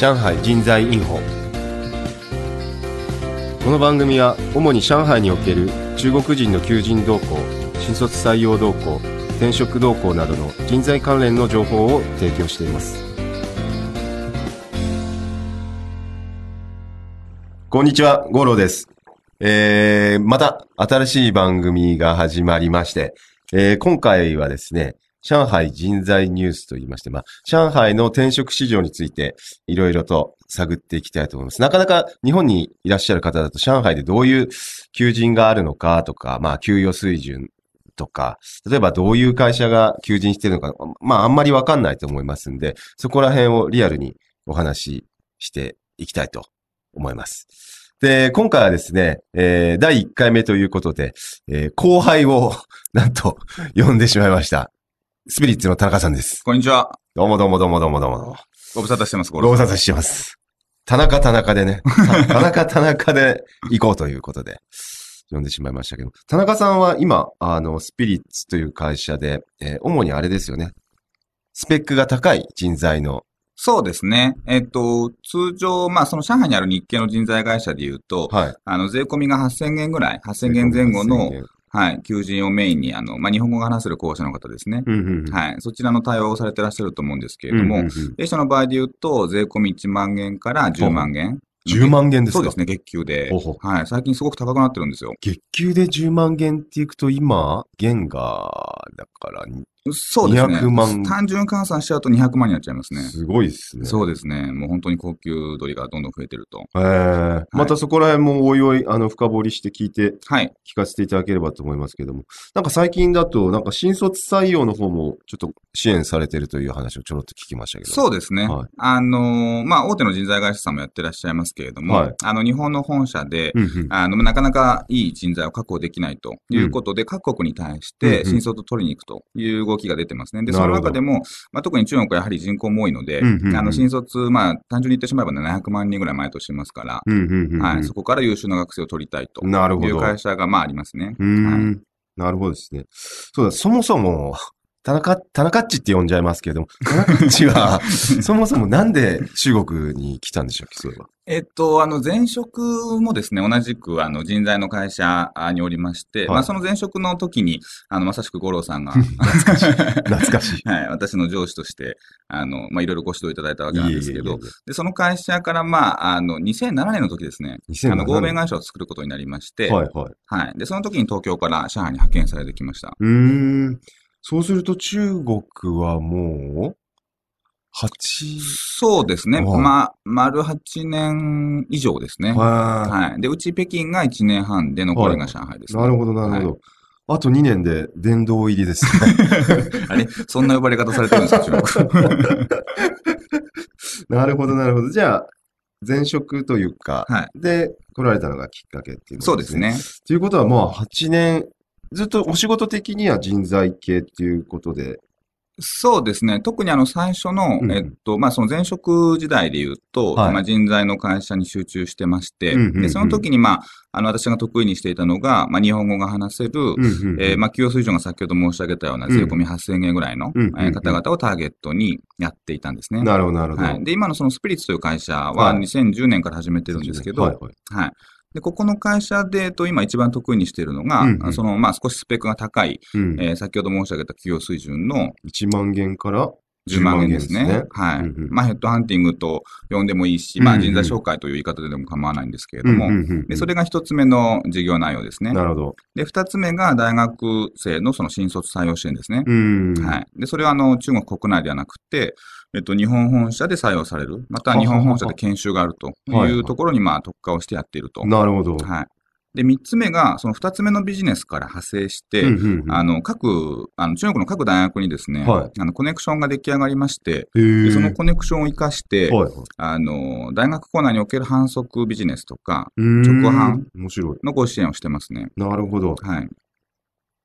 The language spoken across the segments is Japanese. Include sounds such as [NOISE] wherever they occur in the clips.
上海人材インフォ。この番組は主に上海における中国人の求人動向新卒採用動向転職動向などの人材関連の情報を提供しています。こんにちは五郎です。えー、また新しい番組が始まりまして、えー今回はですね、上海人材ニュースと言いまして、まあ、上海の転職市場についていろいろと探っていきたいと思います。なかなか日本にいらっしゃる方だと上海でどういう求人があるのかとか、まあ、給与水準とか、例えばどういう会社が求人してるのか、まあ、あんまりわかんないと思いますんで、そこら辺をリアルにお話ししていきたいと思います。で、今回はですね、えー第1回目ということで、えー後輩を、なんと、呼んでしまいました。スピリッツの田中さんです。こんにちは。どうもどうもどうもどうもどうも。ご無沙汰してます、ご無沙汰してます。田中田中でね、た [LAUGHS] 田中田中で行こうということで、呼んでしまいましたけど、田中さんは今、あの、スピリッツという会社で、えー主にあれですよね、スペックが高い人材の、そうですね。えっと、通常、まあ、その上海にある日系の人材会社で言うと、はい。あの、税込みが8000元ぐらい、8000元前後の8000、円はい、求人をメインに、あの、まあ、日本語が話せる候補者の方ですね。うんうんうん。はい、そちらの対応をされてらっしゃると思うんですけれどもうんうんうん、弊社の場合で言うと、税込み1万元から10万元。10万元ですか？そうですね、月給で。はい、最近すごく高くなってるんですよ。月給で10万元っていくと今、元が、だから、そうですね。200万単純換算しちゃうと200万になっちゃいますね。すごいですね。そうですね。もう本当に高級鳥がどんどん増えてると。えーまたそこら辺もおいおい、あの、深掘りして聞いて、はい。聞かせていただければと思いますけども。なんか最近だと、なんか新卒採用の方もちょっと支援されてるという話をちょろっと聞きましたけど。そうですね。はいあのーまあ、大手の人材会社さんもやってらっしゃいますけれども、はいあの、日本の本社で、うんうん。あの、なかなかいい人材を確保できないということで、各国に対してうんうん新卒を取りに行くという動きが出てますね。で、その中でも、まあ、特に中国はやはり人口も多いので、うんうんうんあの、新卒、まあ、単純に言ってしまえば700万人ぐらい毎年いますから、うんうんうんうん。はい、そこから優秀な学生を取りたいとなるほど。いう会社が、まあ、ありますね。なるほどですね。そうだ、そもそも、田中、田中っちって呼んじゃいますけども、田中っちは、[LAUGHS] そもそもなんで中国に来たんでしょうそういえば。えっと、あの、前職もですね、同じく、あの、人材の会社におりまして、はいまあ、その前職の時に、あの、まさしく五郎さんが、懐かしい。懐かしい。[LAUGHS] はい、私の上司として、あの、まあ、いろいろご指導いただいたわけなんですけどいえいえいえい、で、その会社から、まあ、あの、2007年の時ですね、え2007あの、合弁会社を作ることになりまして、はいはい。はい。で、その時に東京から上海に派遣されてきました。うーん。そうすると中国はもう、8、そうですね。はいまあ、丸8年以上ですね。ははい。で、うち北京が1年半で、残りが上海です、ねなるほど、なるほど。あと2年で殿堂入りですね。[LAUGHS] あれ？[LAUGHS] そんな呼ばれ方されてるんですか、中国？[LAUGHS] なるほど、なるほど。じゃあ、前職というか、はい。で、来られたのがきっかけっていうことそうです。ね。ということは、もう8年、ずっとお仕事的には人材系っていうことで、そうですね。特にあの最初の、うんえっと、まあその前職時代で言うと、はいまあ人材の会社に集中してまして、うんうんうんで、その時にまあ、あの私が得意にしていたのが、まあ日本語が話せる、うんうんえーまあ給与水準が先ほど申し上げたような税込み8000円ぐらいの、うんうんうんえー方々をターゲットにやっていたんですね。なるほど、なるほど。はい。で、今のそのスピリッツという会社ははい2010年から始めてるんですけど、はいはいはい。で、ここの会社で、えっと、今一番得意にしているのが、うんうん。その、まあ、少しスペックが高い、うん。えー先ほど申し上げた給与水準の1万元から10万円ですね。10万円はい。うんうんまあ、ヘッドハンティングと呼んでもいいし、まあ、人材紹介という言い方ででも構わないんですけれども、うんうんうんうんでそれが一つ目の事業内容ですね。なるほど。で、二つ目が大学生のその新卒採用支援ですね。うん。はい。で、それはあの、中国国内ではなくて、えっと、日本本社で採用される、または日本本社で研修があるとはいいうところに、まあ、特化をしてやっていると。なるほど。はい。で、三つ目が、その二つ目のビジネスから派生して、うんうんうんあの、各、あの、中国の各大学にですね、はいあの、コネクションが出来上がりまして、そのコネクションを活かして、はいはいあの、大学構内における反則ビジネスとか直販。のご支援をしてますね。なるほど。はい。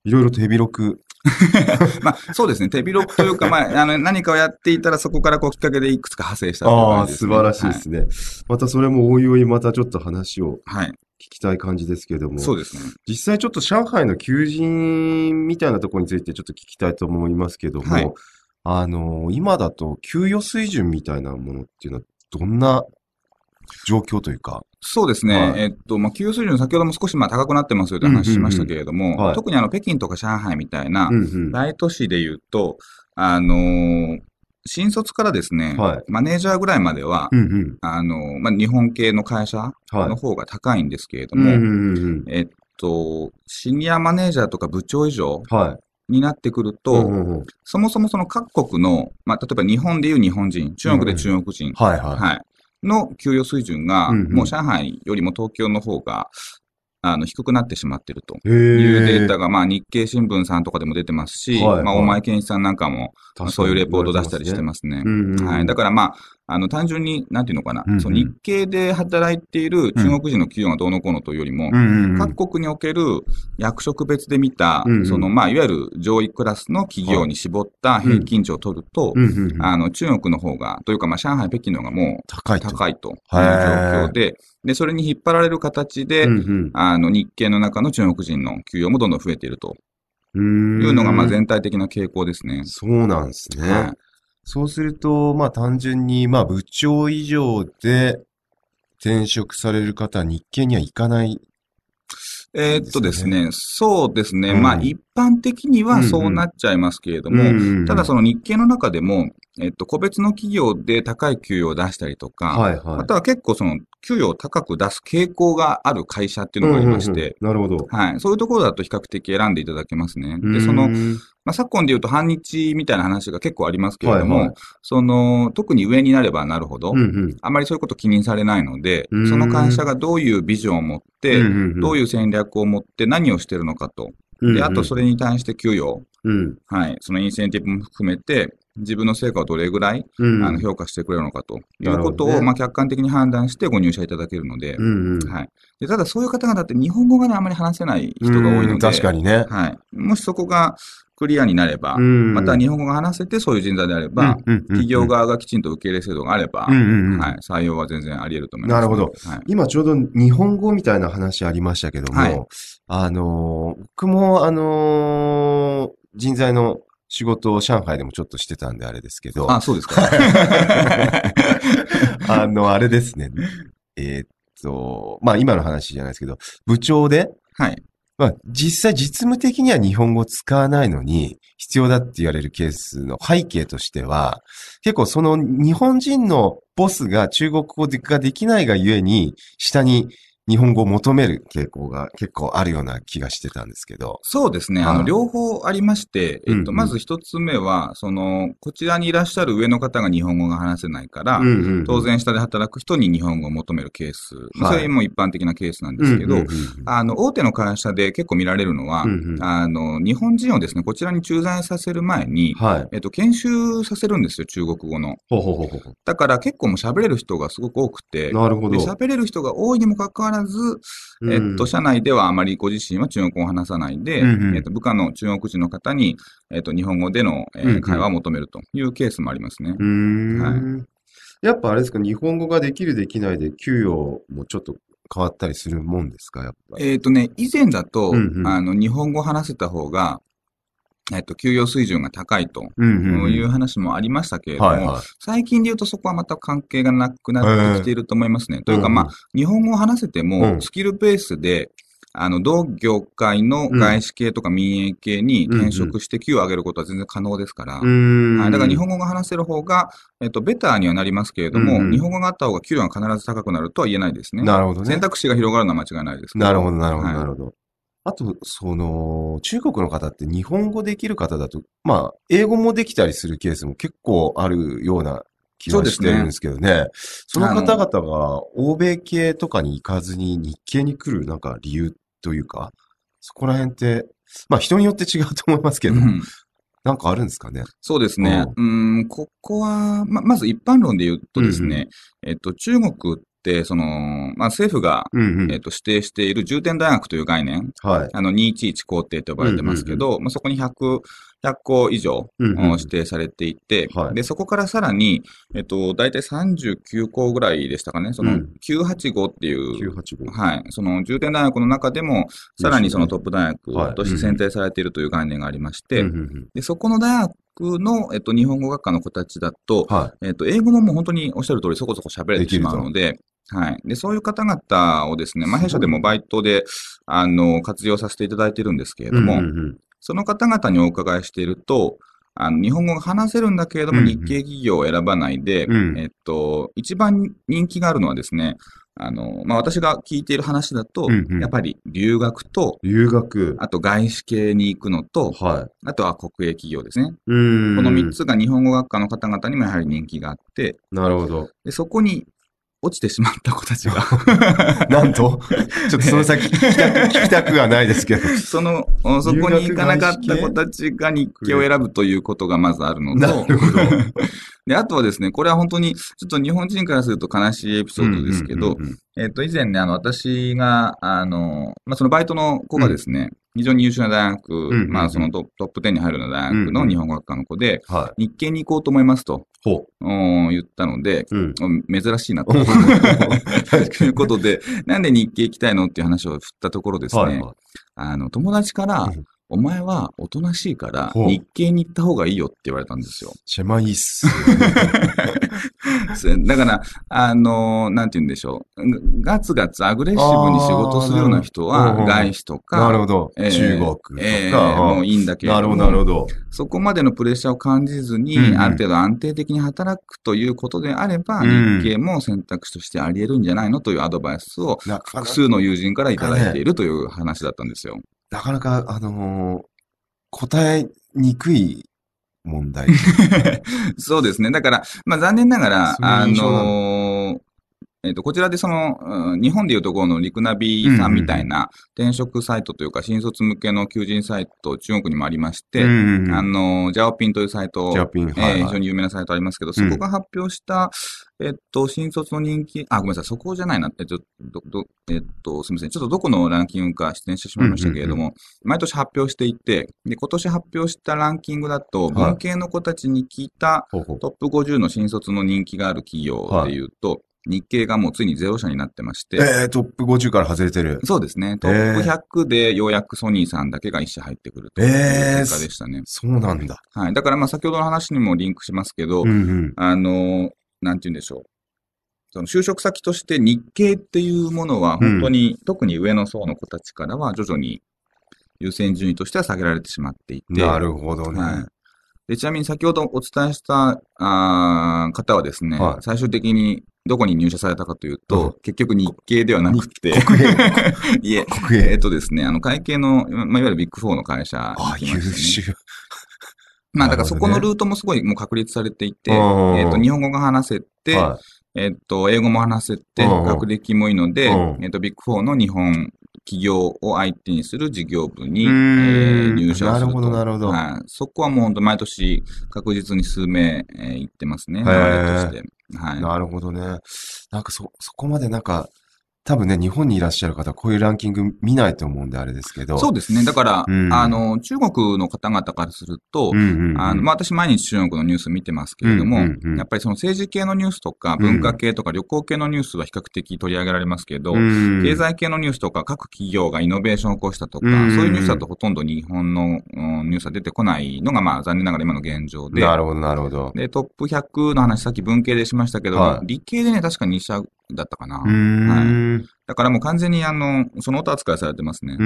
いろいろ手広く。[LAUGHS] まあ、そうですね。手広くというか、まあ、あの、何かをやっていたら、そこからこう、きっかけでいくつか派生したというああ、素晴らしいですね。またそれもおいおいまたちょっと話をはい。はい。聞きたい感じですけども。そうですね。実際ちょっと上海の求人みたいなところについてちょっと聞きたいと思いますけども、はいあの、今だと給与水準みたいなものっていうのはどんな状況というか。そうですね。はいえっと、まあ、給与水準先ほども少しまあ高くなってますよという話しましたけれども、特にあの、北京とか上海みたいな。大都市で言うと、あのー新卒からですね、はいマネージャーぐらいまでは、うんうん。あのーまあ、日本系の会社はいの。方が高いんですけれども、うんうんうんうん。えっと、シニアマネージャーとか部長以上はい。になってくると、うんうんうんそもそもその各国の、まあ、例えば日本でいう日本人、中国で中国人、はいはい。はい。の給与水準が、うんうんもう上海よりも東京の方が、あの、低くなってしまっていると。へいうデータが、が、まあ、日経新聞さんとかでも出てますし、はいまあ、はい大前健一さんなんかも、そういうレポート出したりしてますね。うんうんうん。はい。だからまあ、あの、単純に、なんていうのかな、うんうんその日系で働いている中国人の企業がどうのこうのというよりも、うんうんうん。各国における役職別で見た、うんうんその、まあ、いわゆる上位クラスの企業に絞った平均値を取ると、うんうんうんあの、中国の方が、というか、まあ、上海、北京の方がもう高いと。高いという状況で、で、それに引っ張られる形で、うんあの、日系の中の中国人の給与もどんどん増えているとうん。いうのが、まあ、然全体的な傾向ですね。そうなんですね。はいそうすると、まあ単純に、まあ部長以上で転職される方は日系には行かない。えーっとですね、そうですね。うんまあ、一般的にはそうなっちゃいますけれども、ただその、の日系の中でも、えっと、個別の企業で高い給与を出したりとか、はいはい。または結構その、給与を高く出す傾向がある会社っていうのがありまして、うんうんうんなるほど。はい。そういうところだと比較的選んでいただけますね。で、その、うんまあ、昨今で言うと反日みたいな話が結構ありますけれども、はいはいその、特に上になればなるほど、うんうんあまりそういうこと気にされないのでうん、その会社がどういうビジョンを持って、どういいう戦略を持って何をしてるのかと。うん、で、あとそれに対して給与、うん、はい、そのインセンティブも含めて、自分の成果をどれぐらい、うん、あの評価してくれるのかと。いうことを、まあ、客観的に判断してご入社いただけるので、うんうん、はい。でただそういう方々って日本語がね、あまり話せない人が多いのうんで、確かにね。はい。もしそこがクリアになれば、うん。また日本語が話せてそういう人材であれば、企業側がきちんと受け入れ制度があれば、はい、採用は全然あり得ると思います、なるほど。はい。今ちょうど日本語みたいな話ありましたけども、はい。あのー僕もあのー人材の仕事を上海でもちょっとしてたんであれですけど、あ、そうですか。[LAUGHS] あの、あれですね。えーっと、まあ今の話じゃないですけど、部長で、はい。まあ実際実務的には日本語を使わないのに必要だって言われるケースの背景としては、結構その日本人のボスが中国語ができないがゆえに、下に日本語を求める傾向が結構あるような気がしてたんですけど。そうですね。あの、はい両方ありまして、えっと、まず一つ目は、その、こちらにいらっしゃる上の方が日本語が話せないから、当然下で働く人に日本語を求めるケース。それも一般的なケースなんですけど、あの、大手の会社で結構見られるのは、あの、日本人をですね、こちらに駐在させる前に、はい。えっと、研修させるんですよ、中国語の。だから結構もう喋れる人がすごく多くて、なるほど。で喋れる人が多いにもかかわらず、えっと、社内ではあまりご自身は中国語を話さないで、うんうん。えっと、部下の中国人の方に、えっと、日本語での、えー会話を求めるというケースもありますね。はやっぱあれですか、日本語ができるできないで給与もちょっと変わったりするもんですか、やっぱり？えっとね、以前だと、うんうん。あの、日本語を話せた方が、えっと、給与水準が高いという話もありましたけれども、はいはい。最近で言うとそこはまた関係がなくなってきていると思いますね。というか、うんまあ、日本語を話せてうも、んスキルベースで、あの、同業界の外資系とか民営系に転職して給与を上げることは全然可能ですから、うーん。はい、だから日本語が話せる方が、えっと、ベターにはなりますけれども、うんうん日本語があった方が給料が必ず高くなるとは言えないですね。なるほどね選。択肢が広がるのは間違いないですけなるほど、なるほど、はいなるほど。あと、その、中国の方って日本語できる方だと、まあ、英語もできたりするケースも結構あるような気はしてるんですけどね。その方々が欧米系とかに行かずに日系に来るなんか理由というか、そこら辺って、まあ人によって違うと思いますけど、うんなんかあるんですかね？そうですね。うん、ここは、ま、まず一般論で言うとですね、えっと、中国って、その、まあ、政府が、うんうん。えっと、指定している重点大学という概念、はい。あの、211工程と呼ばれてますけど、まあ、そこに100、100校以上、うんうん指定されていて、はい。で、そこからさらに、えっと、大体39校ぐらいでしたかね、そのうん。985っていう、985。はい、その重点大学の中でも、さらにそのトップ大はい。学として選定されているという概念がありまして、うんうんうん。で、そこの大学の、えっと、日本語学科の子たちだと、はえっと、英語ももう本当におっしゃる通りそこそこ喋れてしまうので、はい。で、そういう方々をですね、まあ、弊社でもバイトで、あの、活用させていただいてるんですけれい。ども、うんうんうんその方々にお伺いしていると、あの日本語が話せるんだけれども、うんうん日系企業を選ばないで、うんえっと、一番人気があるのはですね、あの、まあ、私が聞いている話だと、うんうんやっぱり留学と、留学。あと外資系に行くのと、はあとは国営企業ですね。い。うん。この3。つが日本語学科の方々にもやはり人気があって、なるほど。でそこに落ちてしまった子たちが、[LAUGHS] なんと、ちょっとその先聞きたく、聞きたくはないですけど。[LAUGHS] その、おそこに行かなかった子たちが日系を選ぶということがまずあるのと、なるほど。で、あとはですね、これは本当に、ちょっと日本人からすると悲しいエピソードですけど、えっと、以前ね、あの、私が、あの、まあ、そのバイトの子がですね、非常に優秀な大学、まあ、そのトトップ10に入るような大学の日本語学科の子で、はい。日系に行こうと思いますと、ほおー言ったので。うん珍しいなと。[LAUGHS] ということで、なんで日系行きたいのっていう話を振ったところですね、はいはい。あの、友達からうん、お前はおとなしいから、ほう日系に行った方がいいよって言われたんですよ。シェマイっす。[LAUGHS] だから、あの、なんて言うんでしょう。ガツガツアグレッシブに仕事するような人は、あーなるほど外資とか、なるほど。えー中国とえーか。もういいんだけれなるほど、どもなるほど。そこまでのプレッシャーを感じずに、うんうんある程度安定的に働くということであれば、うん日系も選択肢としてあり得るんじゃないのというアドバイスを、なかな複数の友人からいただいているという話だったんですよ。なかなか、あのー答えにくい問題。[LAUGHS] そうですね。だから、まあ残念ながら、あのーえっ、と、こちらでその、うん日本でいうところのリクナビさんみたいな転職サイトというか、新卒向けの求人サイト、中国にもありまして、うんあのー、ジャオピンというサイト、ジャピン、えーはい、はい。非常に有名なサイトありますけど、そこが発表した、えっと、新卒の人気、あ、ごめんなさい、そこじゃないな、えっと、ど、ど、えっと、すみません、ちょっとどこのランキングか出演してしまいましたけれども、毎年発表していて、で、今年発表したランキングだと、はい。文系の子たちに聞いたトップ50の新卒の人気がある企業でいうと、日系がもうついにゼロ社になってまして、えー、トップ50から外れてる。そうですね、トップ100でようやくソニーさんだけが一社入ってくるというえー結果でしたね。そうなんだ。はい。だからまあ先ほどの話にもリンクしますけど、うんうん。あの、なんて言うんでしょう。その就職先として日系っていうものは本当に、特に上の層の子たちからは徐々に優先順位としては下げられてしまっていて。なるほどね。はい。で、ちなみに先ほどお伝えしたあー方はですね、はい最終的にどこに入社されたかというと、うん結局日系ではなくて、国営。[LAUGHS] いえ、国営。えっとですね、あの会計の、まあ、いわゆるビッグフォーの会社にああ、優。秀。まあ、だからそこのルートもすごいもう確立されていて、うんえっと、日本語が話せて、はえっと、英語も話せて、学歴もいいので、うんえっと、ビッグフォーの日本企業を相手にする事業部に、え入社をすると。なるほどなるほどはい。そこはもう本当毎年確実に数名、えー行ってますね。として。はい。なるほどね。なんかそ、そこまでなんか、多分ね、日本にいらっしゃる方はこういうランキング見ないと思うんであれですけど。そうですね。だから、うんあの、中国の方々からすると、うんうんうん。あの、まあ、私毎日中国のニュース見てますけれども、うんうんうんやっぱりその政治系のニュースとか文化系とか旅行系のニュースは比較的取り上げられますけど、うん経済系のニュースとか各企業がイノベーションを起こしたとか、うんそういうニュースだとほとんど日本の、うんニュースは出てこないのがまあ残念ながら今の現状で、なるほど、なるほど。で、トップ100の話さっき文系でしましたけど、はい理系でね、確か2社だったかな。うーん。だからもう完全にあの、その他扱いされてますね。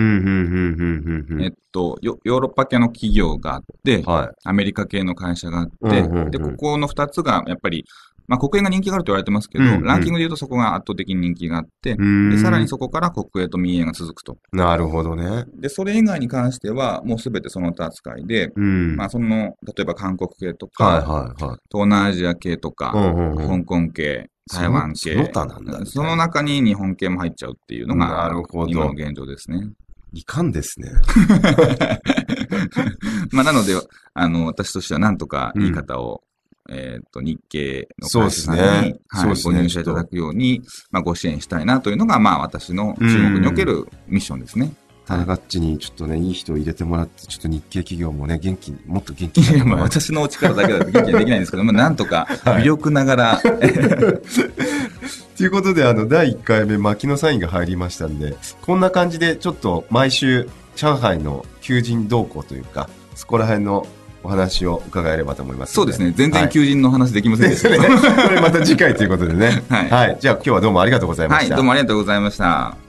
えっとヨ、ヨーロッパ系の企業があって、はい。アメリカ系の会社があって、うんうんうんで、ここの2つがやっぱり、まあ国営が人気があると言われてますけど、うんうんランキングで言うとそこが圧倒的に人気があって、うんで、さらにそこから国営と民営が続くと。なるほどね。で、それ以外に関しては、もうすべてその他扱いで、うん。まあその、例えば韓国系とか、はい、はい、はい。東南アジア系とか、うん、うん、うん。香港系、台湾系、そのその他なんだその中に日本系も入っちゃうっていうのが、なるほど今の現状ですね。いかんですね。[LAUGHS] まあ、なので、あの、私としてはなんとか言い方を、えっ、と、日系の会社さんに、ねはい、ねご入社いただくように、まあ、ご支援したいなというのが、まあ、私の中国におけるミッションですね。タナガッチにちょっとね、いい人を入れてもらって、ちょっと日系企業もね、元気に、もっと元気にいや、まあ私のお力だけだと元気にはできないんですけど、まあなんとかはい微力ながら、[LAUGHS] ということで、あの、第1回目、牧野サインが入りましたんで、こんな感じで、ちょっと毎週、上海の求人動向というか、そこら辺のお話を伺えればと思いますの。そうですね、全然はい求人の話できませんでしたけど。ですね。これまた次回ということでね。[LAUGHS] はいじゃあ今日はどうもありがとうございまはい、した。どうもありがとうございました。